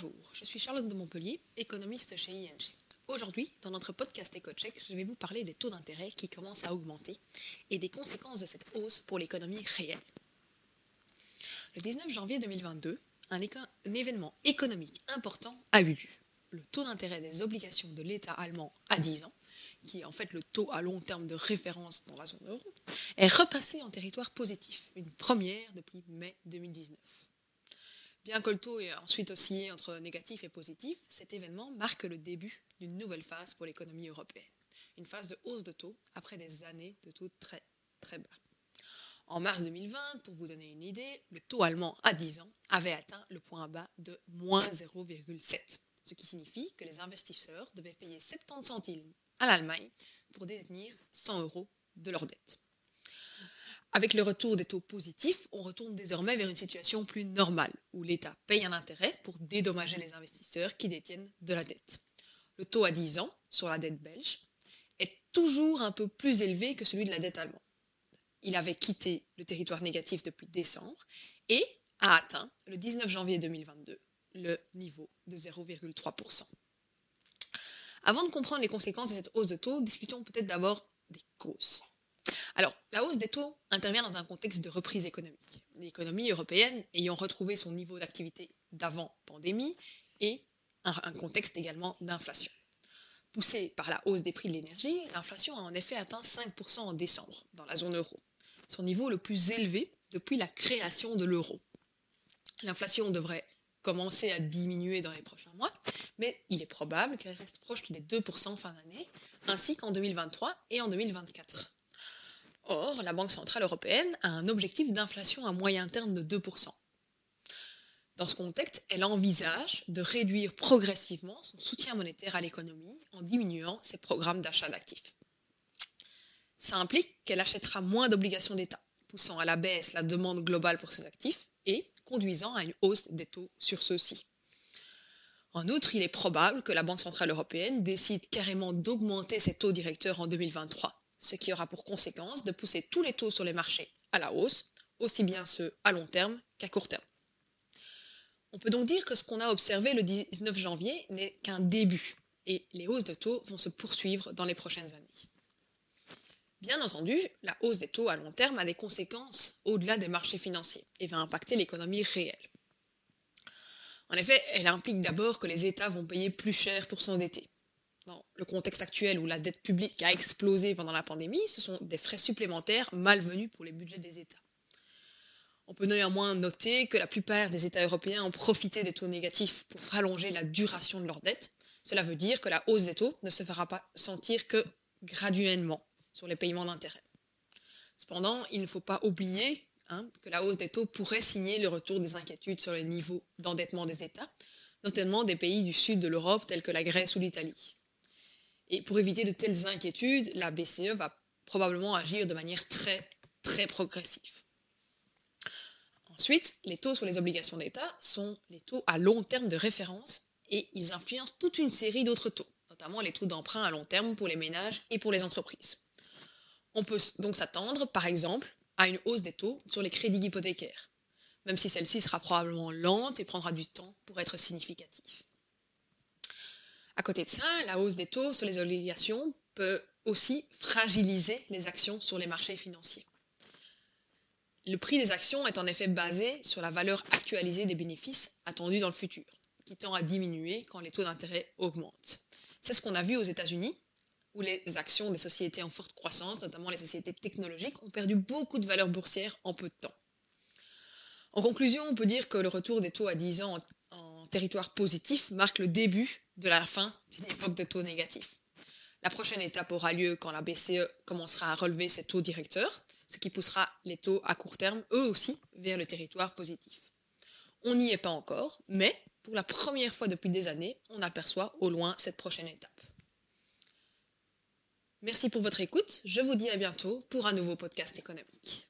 Bonjour, je suis Charlotte de Montpellier, économiste chez ING. Aujourd'hui, dans notre podcast EcoCheck, je vais vous parler des taux d'intérêt qui commencent à augmenter et des conséquences de cette hausse pour l'économie réelle. Le 19 janvier 2022, un, un événement économique important a eu lieu. Le taux d'intérêt des obligations de l'État allemand à 10 ans, qui est en fait le taux à long terme de référence dans la zone euro, est repassé en territoire positif, une première depuis mai 2019. Bien que le taux ait ensuite oscillé entre négatif et positif, cet événement marque le début d'une nouvelle phase pour l'économie européenne. Une phase de hausse de taux après des années de taux très très bas. En mars 2020, pour vous donner une idée, le taux allemand à 10 ans avait atteint le point bas de moins 0,7, ce qui signifie que les investisseurs devaient payer 70 centimes à l'Allemagne pour détenir 100 euros de leur dette. Avec le retour des taux positifs, on retourne désormais vers une situation plus normale, où l'État paye un intérêt pour dédommager les investisseurs qui détiennent de la dette. Le taux à 10 ans sur la dette belge est toujours un peu plus élevé que celui de la dette allemande. Il avait quitté le territoire négatif depuis décembre et a atteint le 19 janvier 2022 le niveau de 0,3%. Avant de comprendre les conséquences de cette hausse de taux, discutons peut-être d'abord des causes. Alors, la hausse des taux intervient dans un contexte de reprise économique. L'économie européenne ayant retrouvé son niveau d'activité d'avant pandémie et un, contexte également d'inflation. Poussée par la hausse des prix de l'énergie, l'inflation a en effet atteint 5% en décembre dans la zone euro, son niveau le plus élevé depuis la création de l'euro. L'inflation devrait commencer à diminuer dans les prochains mois, mais il est probable qu'elle reste proche des 2% fin d'année, ainsi qu'en 2023 et en 2024. Or, la Banque Centrale Européenne a un objectif d'inflation à moyen terme de 2%. Dans ce contexte, elle envisage de réduire progressivement son soutien monétaire à l'économie en diminuant ses programmes d'achat d'actifs. Ça implique qu'elle achètera moins d'obligations d'État, poussant à la baisse la demande globale pour ses actifs et conduisant à une hausse des taux sur ceux-ci. En outre, il est probable que la Banque Centrale Européenne décide carrément d'augmenter ses taux directeurs en 2023 ce qui aura pour conséquence de pousser tous les taux sur les marchés à la hausse, aussi bien ceux à long terme qu'à court terme. On peut donc dire que ce qu'on a observé le 19 janvier n'est qu'un début, et les hausses de taux vont se poursuivre dans les prochaines années. Bien entendu, la hausse des taux à long terme a des conséquences au-delà des marchés financiers et va impacter l'économie réelle. En effet, elle implique d'abord que les États vont payer plus cher pour s'endetter dans le contexte actuel où la dette publique a explosé pendant la pandémie, ce sont des frais supplémentaires malvenus pour les budgets des États. On peut néanmoins noter que la plupart des États européens ont profité des taux négatifs pour rallonger la duration de leur dette. Cela veut dire que la hausse des taux ne se fera pas sentir que graduellement sur les paiements d'intérêt. Cependant, il ne faut pas oublier hein, que la hausse des taux pourrait signer le retour des inquiétudes sur les niveaux d'endettement des États, notamment des pays du sud de l'Europe tels que la Grèce ou l'Italie. Et pour éviter de telles inquiétudes, la BCE va probablement agir de manière très, très progressive. Ensuite, les taux sur les obligations d'État sont les taux à long terme de référence et ils influencent toute une série d'autres taux, notamment les taux d'emprunt à long terme pour les ménages et pour les entreprises. On peut donc s'attendre, par exemple, à une hausse des taux sur les crédits hypothécaires, même si celle-ci sera probablement lente et prendra du temps pour être significative. À côté de ça, la hausse des taux sur les obligations peut aussi fragiliser les actions sur les marchés financiers. Le prix des actions est en effet basé sur la valeur actualisée des bénéfices attendus dans le futur, qui tend à diminuer quand les taux d'intérêt augmentent. C'est ce qu'on a vu aux États-Unis, où les actions des sociétés en forte croissance, notamment les sociétés technologiques, ont perdu beaucoup de valeur boursière en peu de temps. En conclusion, on peut dire que le retour des taux à 10 ans territoire positif marque le début de la fin d'une époque de taux négatifs. La prochaine étape aura lieu quand la BCE commencera à relever ses taux directeurs, ce qui poussera les taux à court terme, eux aussi, vers le territoire positif. On n'y est pas encore, mais pour la première fois depuis des années, on aperçoit au loin cette prochaine étape. Merci pour votre écoute, je vous dis à bientôt pour un nouveau podcast économique.